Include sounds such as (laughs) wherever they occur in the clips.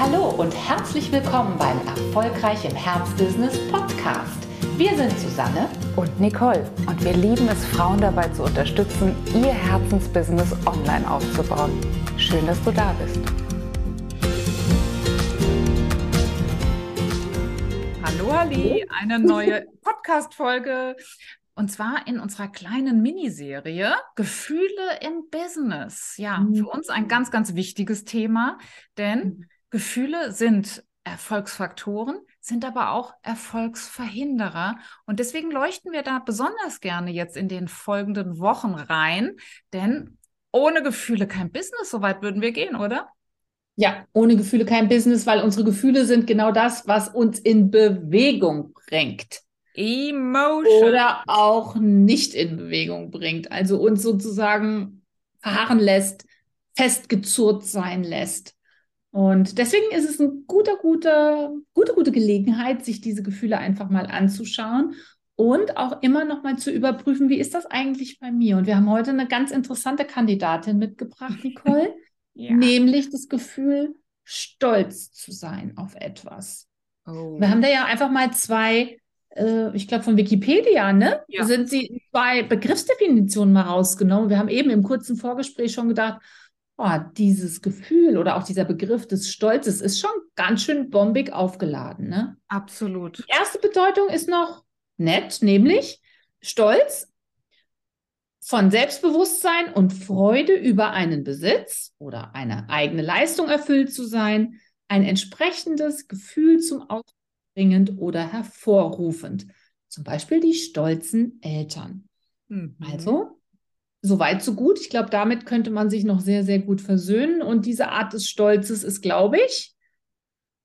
Hallo und herzlich willkommen beim Erfolgreich im Herzbusiness Podcast. Wir sind Susanne und Nicole und wir lieben es, Frauen dabei zu unterstützen, ihr Herzensbusiness online aufzubauen. Schön, dass du da bist. Hallo Ali, eine neue (laughs) Podcast-Folge. Und zwar in unserer kleinen Miniserie Gefühle im Business. Ja, für mhm. uns ein ganz, ganz wichtiges Thema, denn mhm. Gefühle sind Erfolgsfaktoren, sind aber auch Erfolgsverhinderer. Und deswegen leuchten wir da besonders gerne jetzt in den folgenden Wochen rein, denn ohne Gefühle kein Business, so weit würden wir gehen, oder? Ja, ohne Gefühle kein Business, weil unsere Gefühle sind genau das, was uns in Bewegung bringt. Emotion. Oder auch nicht in Bewegung bringt. Also uns sozusagen verharren lässt, festgezurrt sein lässt. Und deswegen ist es eine gute, gute, gute, gute Gelegenheit, sich diese Gefühle einfach mal anzuschauen und auch immer noch mal zu überprüfen, wie ist das eigentlich bei mir? Und wir haben heute eine ganz interessante Kandidatin mitgebracht, (laughs) Nicole, ja. nämlich das Gefühl, stolz zu sein auf etwas. Oh. Wir haben da ja einfach mal zwei, äh, ich glaube von Wikipedia, ne? Ja. Sind sie zwei Begriffsdefinitionen mal rausgenommen. Wir haben eben im kurzen Vorgespräch schon gedacht, oh, dieses Gefühl oder auch dieser Begriff des Stolzes ist schon ganz schön bombig aufgeladen. Ne? Absolut. Die erste Bedeutung ist noch nett, nämlich Stolz von Selbstbewusstsein und Freude über einen Besitz oder eine eigene Leistung erfüllt zu sein, ein entsprechendes Gefühl zum Ausdruck bringend oder hervorrufend. Zum Beispiel die stolzen Eltern. Mhm. Also so weit, so gut. Ich glaube, damit könnte man sich noch sehr, sehr gut versöhnen. Und diese Art des Stolzes ist, glaube ich,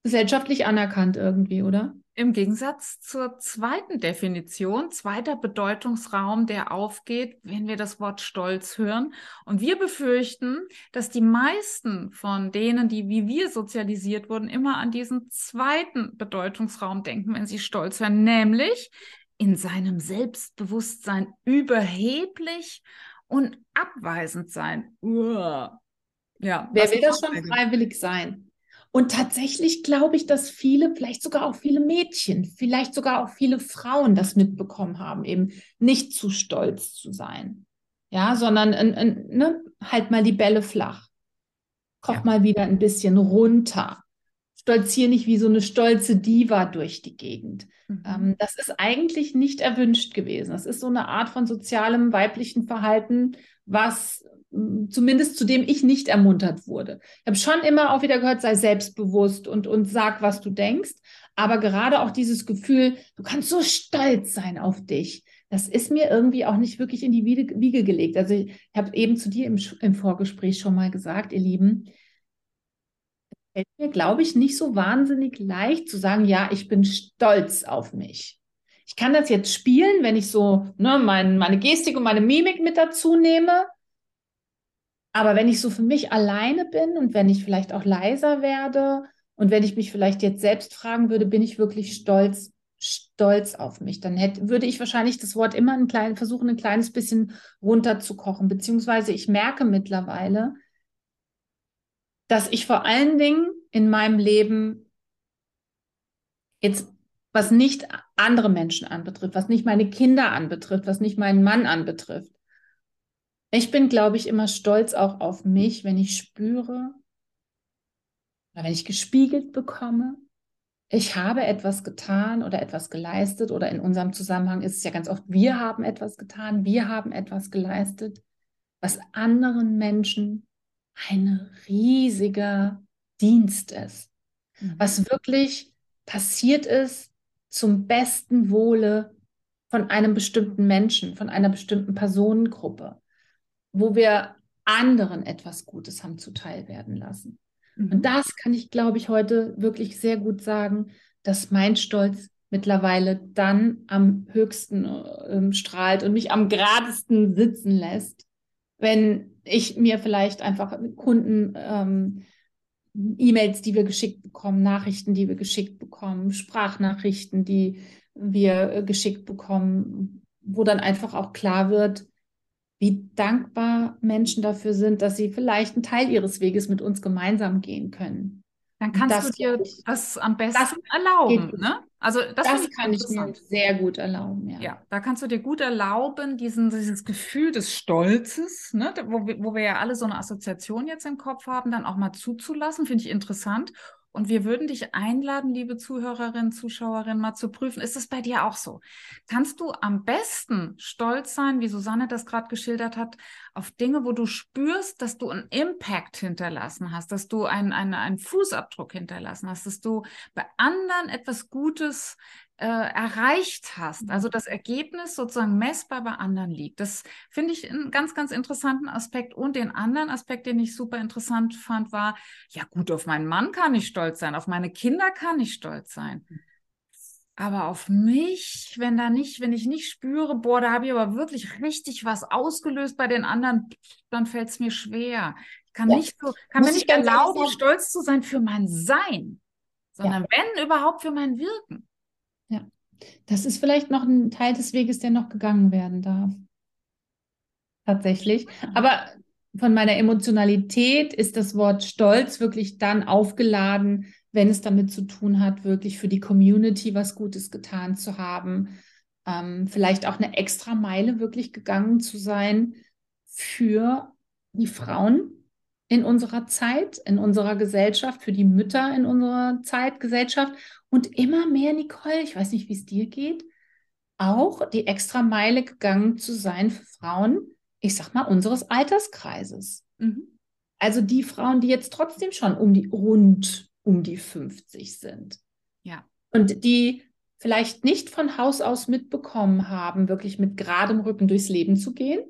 gesellschaftlich anerkannt irgendwie, oder? Im Gegensatz zur zweiten Definition, zweiter Bedeutungsraum, der aufgeht, wenn wir das Wort Stolz hören. Und wir befürchten, dass die meisten von denen, die wie wir sozialisiert wurden, immer an diesen zweiten Bedeutungsraum denken, wenn sie Stolz hören, nämlich in seinem Selbstbewusstsein überheblich und abweisend sein. Uah. Ja, Wer will das schon freiwillig sein? Und tatsächlich glaube ich, dass viele, vielleicht sogar auch viele Mädchen, vielleicht sogar auch viele Frauen das mitbekommen haben, eben nicht zu stolz zu sein. Ja, sondern ne, halt mal die Bälle flach. Koch ja. mal wieder ein bisschen runter stolziere nicht wie so eine stolze Diva durch die Gegend. Mhm. Ähm, das ist eigentlich nicht erwünscht gewesen. Das ist so eine Art von sozialem weiblichen Verhalten, was mm, zumindest zu dem ich nicht ermuntert wurde. Ich habe schon immer auch wieder gehört, sei selbstbewusst und, und sag, was du denkst. Aber gerade auch dieses Gefühl, du kannst so stolz sein auf dich. Das ist mir irgendwie auch nicht wirklich in die Wiege, gelegt. Also ich, ich habe eben zu dir im, im Vorgespräch schon mal gesagt, ihr Lieben, fällt mir, glaube ich, nicht so wahnsinnig leicht zu sagen, ja, ich bin stolz auf mich. Ich kann das jetzt spielen, wenn ich so ne, mein, meine Gestik und meine Mimik mit dazu nehme. Aber wenn ich so für mich alleine bin und wenn ich vielleicht auch leiser werde und wenn ich mich vielleicht jetzt selbst fragen würde, bin ich wirklich stolz, stolz auf mich, dann hätte, würde ich wahrscheinlich das Wort immer ein klein, versuchen, ein kleines bisschen runterzukochen. Beziehungsweise ich merke mittlerweile, dass ich vor allen Dingen in meinem Leben jetzt, was nicht andere Menschen anbetrifft, was nicht meine Kinder anbetrifft, was nicht meinen Mann anbetrifft, ich bin, glaube ich, immer stolz auch auf mich, wenn ich spüre oder wenn ich gespiegelt bekomme, ich habe etwas getan oder etwas geleistet oder in unserem Zusammenhang ist es ja ganz oft, wir haben etwas getan, wir haben etwas geleistet, was anderen Menschen ein riesiger Dienst ist, mhm. was wirklich passiert ist zum besten Wohle von einem bestimmten Menschen, von einer bestimmten Personengruppe, wo wir anderen etwas Gutes haben zuteil werden lassen. Mhm. Und das kann ich, glaube ich, heute wirklich sehr gut sagen, dass mein Stolz mittlerweile dann am höchsten äh, strahlt und mich am geradesten sitzen lässt, wenn ich mir vielleicht einfach Kunden ähm, E-Mails, die wir geschickt bekommen, Nachrichten, die wir geschickt bekommen, Sprachnachrichten, die wir äh, geschickt bekommen, wo dann einfach auch klar wird, wie dankbar Menschen dafür sind, dass sie vielleicht einen Teil ihres Weges mit uns gemeinsam gehen können. Dann kannst das, du dir das am besten das erlauben. Ne? Also das, das kann ich mir sehr gut erlauben. Ja. ja, da kannst du dir gut erlauben, diesen, dieses Gefühl des Stolzes, ne, wo, wir, wo wir ja alle so eine Assoziation jetzt im Kopf haben, dann auch mal zuzulassen, finde ich interessant. Und wir würden dich einladen, liebe Zuhörerinnen, Zuschauerinnen, mal zu prüfen, ist es bei dir auch so? Kannst du am besten stolz sein, wie Susanne das gerade geschildert hat, auf Dinge, wo du spürst, dass du einen Impact hinterlassen hast, dass du einen, einen, einen Fußabdruck hinterlassen hast, dass du bei anderen etwas Gutes äh, erreicht hast, also das Ergebnis sozusagen messbar bei anderen liegt. Das finde ich einen ganz, ganz interessanten Aspekt. Und den anderen Aspekt, den ich super interessant fand, war, ja gut, auf meinen Mann kann ich stolz sein, auf meine Kinder kann ich stolz sein. Aber auf mich, wenn da nicht, wenn ich nicht spüre, boah, da habe ich aber wirklich richtig was ausgelöst bei den anderen, dann fällt es mir schwer. Ich kann ja. nicht so, kann Muss mir nicht erlauben, stolz zu sein für mein Sein, sondern ja. wenn überhaupt für mein Wirken. Ja, das ist vielleicht noch ein Teil des Weges, der noch gegangen werden darf. Tatsächlich. Aber von meiner Emotionalität ist das Wort Stolz wirklich dann aufgeladen, wenn es damit zu tun hat, wirklich für die Community was Gutes getan zu haben. Ähm, vielleicht auch eine extra Meile wirklich gegangen zu sein für die Frauen in unserer Zeit, in unserer Gesellschaft, für die Mütter in unserer Zeitgesellschaft und immer mehr, Nicole, ich weiß nicht, wie es dir geht, auch die extra Meile gegangen zu sein für Frauen, ich sag mal, unseres Alterskreises. Mhm. Also die Frauen, die jetzt trotzdem schon um die rund um die 50 sind. Ja. Und die vielleicht nicht von Haus aus mitbekommen haben, wirklich mit geradem Rücken durchs Leben zu gehen,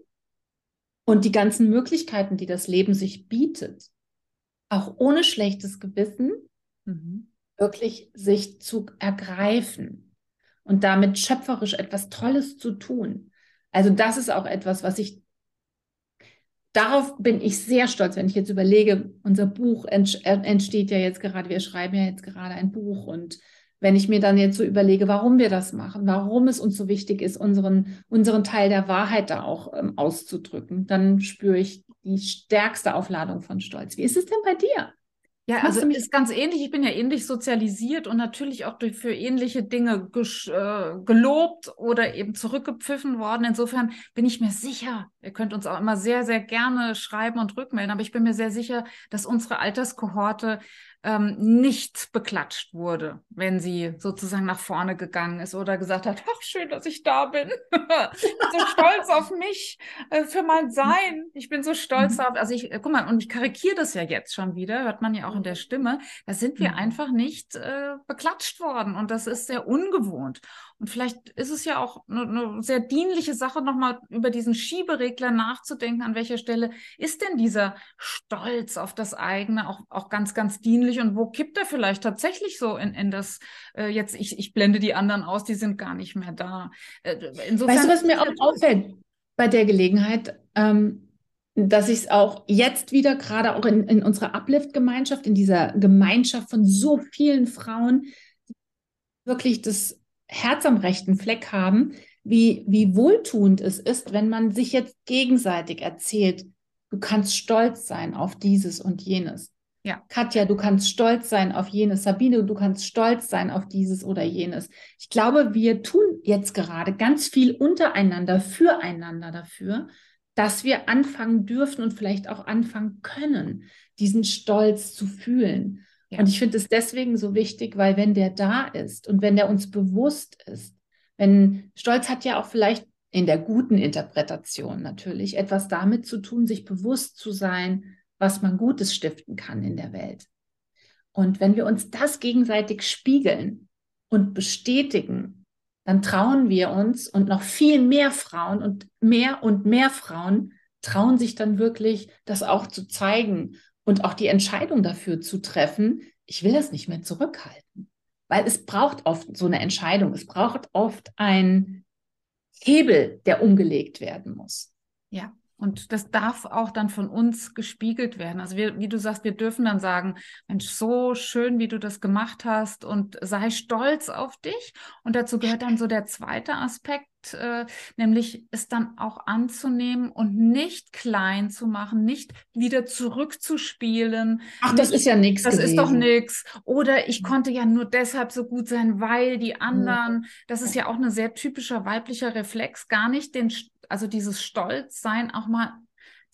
und die ganzen Möglichkeiten, die das Leben sich bietet, auch ohne schlechtes Gewissen, mhm. wirklich sich zu ergreifen und damit schöpferisch etwas Tolles zu tun. Also das ist auch etwas, was ich, darauf bin ich sehr stolz, wenn ich jetzt überlege, unser Buch entsteht ja jetzt gerade, wir schreiben ja jetzt gerade ein Buch und wenn ich mir dann jetzt so überlege, warum wir das machen, warum es uns so wichtig ist, unseren, unseren Teil der Wahrheit da auch ähm, auszudrücken, dann spüre ich die stärkste Aufladung von Stolz. Wie ist es denn bei dir? Ja, also es ist ganz ähnlich. Ich bin ja ähnlich sozialisiert und natürlich auch durch, für ähnliche Dinge äh, gelobt oder eben zurückgepfiffen worden. Insofern bin ich mir sicher, ihr könnt uns auch immer sehr, sehr gerne schreiben und rückmelden, aber ich bin mir sehr sicher, dass unsere Alterskohorte ähm, nicht beklatscht wurde, wenn sie sozusagen nach vorne gegangen ist oder gesagt hat, ach schön, dass ich da bin. (laughs) so stolz auf mich, äh, für mein Sein. Ich bin so stolz mhm. auf, also ich, äh, guck mal, und ich karikiere das ja jetzt schon wieder, hört man ja auch in der Stimme. Da sind wir mhm. einfach nicht äh, beklatscht worden und das ist sehr ungewohnt. Und vielleicht ist es ja auch eine, eine sehr dienliche Sache, nochmal über diesen Schieberegler nachzudenken, an welcher Stelle ist denn dieser Stolz auf das eigene auch, auch ganz, ganz dienlich und wo kippt er vielleicht tatsächlich so in, in das, äh, jetzt, ich, ich blende die anderen aus, die sind gar nicht mehr da. Äh, insofern weißt du, was mir auch auffällt bei der Gelegenheit? Ähm, dass ich es auch jetzt wieder, gerade auch in, in unserer Uplift-Gemeinschaft, in dieser Gemeinschaft von so vielen Frauen, wirklich das Herz am rechten Fleck haben, wie, wie wohltuend es ist, wenn man sich jetzt gegenseitig erzählt, du kannst stolz sein auf dieses und jenes. Ja. Katja, du kannst stolz sein auf jenes. Sabine, du kannst stolz sein auf dieses oder jenes. Ich glaube, wir tun jetzt gerade ganz viel untereinander, füreinander dafür, dass wir anfangen dürfen und vielleicht auch anfangen können, diesen Stolz zu fühlen. Ja. Und ich finde es deswegen so wichtig, weil wenn der da ist und wenn der uns bewusst ist, wenn Stolz hat ja auch vielleicht in der guten Interpretation natürlich etwas damit zu tun, sich bewusst zu sein, was man Gutes stiften kann in der Welt. Und wenn wir uns das gegenseitig spiegeln und bestätigen, dann trauen wir uns und noch viel mehr Frauen und mehr und mehr Frauen trauen sich dann wirklich, das auch zu zeigen und auch die Entscheidung dafür zu treffen, ich will das nicht mehr zurückhalten. Weil es braucht oft so eine Entscheidung. Es braucht oft einen Hebel, der umgelegt werden muss. Ja. Und das darf auch dann von uns gespiegelt werden. Also wir, wie du sagst, wir dürfen dann sagen, Mensch, so schön, wie du das gemacht hast und sei stolz auf dich. Und dazu gehört dann so der zweite Aspekt, äh, nämlich es dann auch anzunehmen und nicht klein zu machen, nicht wieder zurückzuspielen. Ach, das nicht, ist ja nichts. Das gewesen. ist doch nichts. Oder ich konnte ja nur deshalb so gut sein, weil die anderen, das ist ja auch ein sehr typischer weiblicher Reflex, gar nicht den also dieses Stolzsein auch mal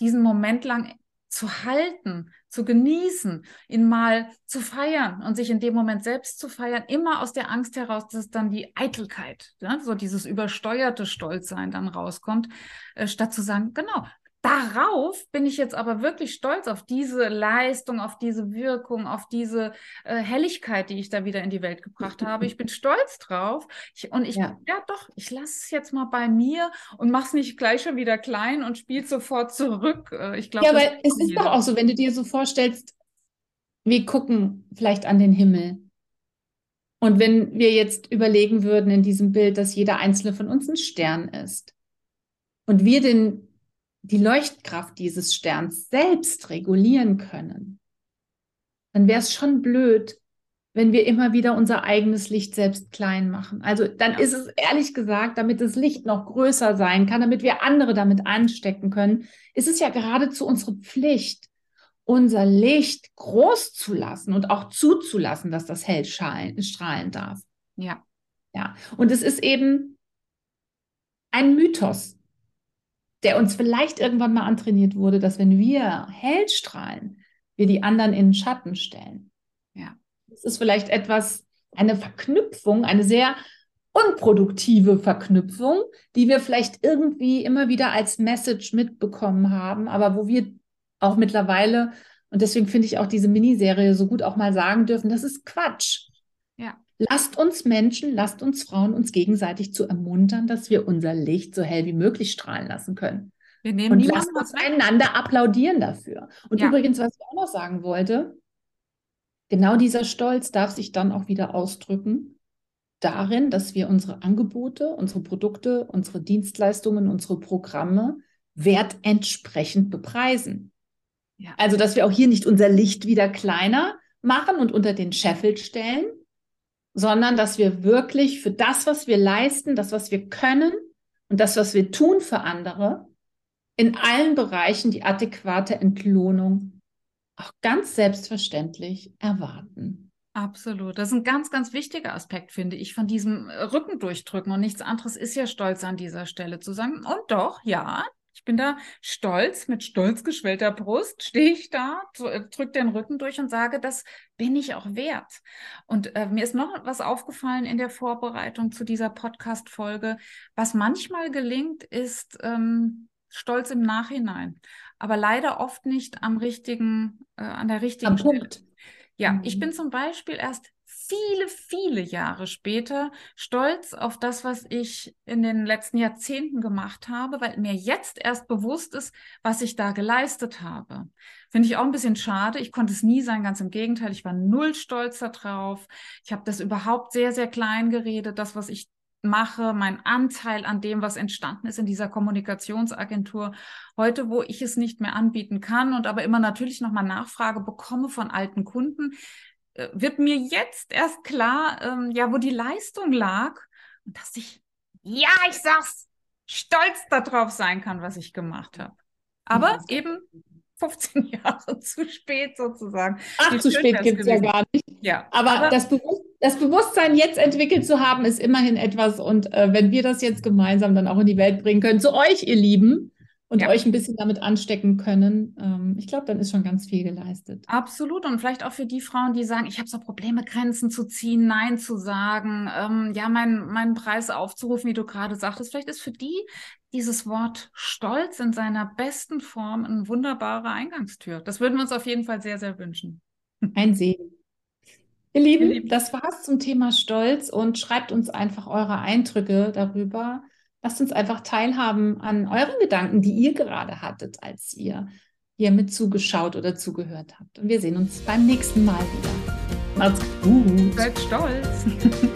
diesen Moment lang zu halten, zu genießen, ihn mal zu feiern und sich in dem Moment selbst zu feiern, immer aus der Angst heraus, dass dann die Eitelkeit, ja, so dieses übersteuerte Stolzsein dann rauskommt, äh, statt zu sagen, genau, Darauf bin ich jetzt aber wirklich stolz auf diese Leistung, auf diese Wirkung, auf diese äh, Helligkeit, die ich da wieder in die Welt gebracht habe. Ich bin (laughs) stolz drauf. Ich, und ich, ja. ja doch, ich lasse es jetzt mal bei mir und mache es nicht gleich schon wieder klein und spiele sofort zurück. Äh, ich glaube, ja, aber es ist doch auch so, wenn du dir so vorstellst, wir gucken vielleicht an den Himmel. Und wenn wir jetzt überlegen würden in diesem Bild, dass jeder einzelne von uns ein Stern ist und wir den die Leuchtkraft dieses Sterns selbst regulieren können, dann wäre es schon blöd, wenn wir immer wieder unser eigenes Licht selbst klein machen. Also dann ist es ehrlich gesagt, damit das Licht noch größer sein kann, damit wir andere damit anstecken können, ist es ja geradezu unsere Pflicht, unser Licht groß zu lassen und auch zuzulassen, dass das hell strahlen darf. Ja. Ja. Und es ist eben ein Mythos, der uns vielleicht irgendwann mal antrainiert wurde, dass wenn wir hell strahlen, wir die anderen in den Schatten stellen. Ja. Das ist vielleicht etwas, eine Verknüpfung, eine sehr unproduktive Verknüpfung, die wir vielleicht irgendwie immer wieder als Message mitbekommen haben, aber wo wir auch mittlerweile, und deswegen finde ich auch diese Miniserie so gut auch mal sagen dürfen, das ist Quatsch. Ja. Lasst uns Menschen, lasst uns Frauen uns gegenseitig zu ermuntern, dass wir unser Licht so hell wie möglich strahlen lassen können. Wir nehmen und lasst uns einander applaudieren dafür. Und ja. übrigens, was ich auch noch sagen wollte, genau dieser Stolz darf sich dann auch wieder ausdrücken darin, dass wir unsere Angebote, unsere Produkte, unsere Dienstleistungen, unsere Programme wertentsprechend bepreisen. Ja. Also, dass wir auch hier nicht unser Licht wieder kleiner machen und unter den Scheffel stellen, sondern dass wir wirklich für das, was wir leisten, das, was wir können und das, was wir tun für andere, in allen Bereichen die adäquate Entlohnung auch ganz selbstverständlich erwarten. Absolut. Das ist ein ganz, ganz wichtiger Aspekt, finde ich, von diesem Rücken durchdrücken. Und nichts anderes ist ja stolz an dieser Stelle zu sagen, und doch, ja, ich bin da stolz, mit stolz geschwellter Brust stehe ich da, äh, drücke den Rücken durch und sage, das bin ich auch wert. Und äh, mir ist noch was aufgefallen in der Vorbereitung zu dieser Podcast-Folge. Was manchmal gelingt, ist ähm, Stolz im Nachhinein, aber leider oft nicht am richtigen, äh, an der richtigen am Punkt. Ja, mhm. ich bin zum Beispiel erst viele, viele Jahre später stolz auf das, was ich in den letzten Jahrzehnten gemacht habe, weil mir jetzt erst bewusst ist, was ich da geleistet habe. Finde ich auch ein bisschen schade. Ich konnte es nie sein, ganz im Gegenteil. Ich war null stolz darauf. Ich habe das überhaupt sehr, sehr klein geredet, das, was ich mache, mein Anteil an dem, was entstanden ist in dieser Kommunikationsagentur. Heute, wo ich es nicht mehr anbieten kann und aber immer natürlich nochmal Nachfrage bekomme von alten Kunden, wird mir jetzt erst klar, ähm, ja, wo die Leistung lag und dass ich, ja, ich sag's, stolz darauf sein kann, was ich gemacht habe. Aber ja, eben 15 (laughs) Jahre zu spät sozusagen. Ach, zu spät gibt es ja gar nicht. Ja, aber, aber das, Bewusst das, Bewusstsein jetzt entwickelt zu haben, ist immerhin etwas. Und äh, wenn wir das jetzt gemeinsam dann auch in die Welt bringen können, zu euch, ihr Lieben, und ja. euch ein bisschen damit anstecken können, ähm, ich glaube, dann ist schon ganz viel geleistet. Absolut. Und vielleicht auch für die Frauen, die sagen, ich habe so Probleme, Grenzen zu ziehen, Nein zu sagen, ähm, ja, meinen mein Preis aufzurufen, wie du gerade sagtest. Vielleicht ist für die dieses Wort Stolz in seiner besten Form eine wunderbare Eingangstür. Das würden wir uns auf jeden Fall sehr, sehr wünschen. Ein Segen. (laughs) Ihr Lieben, Ihr Lieben, das war's zum Thema Stolz und schreibt uns einfach eure Eindrücke darüber Lasst uns einfach teilhaben an euren Gedanken, die ihr gerade hattet, als ihr hier mit zugeschaut oder zugehört habt. Und wir sehen uns beim nächsten Mal wieder. Macht's gut. Seid stolz. (laughs)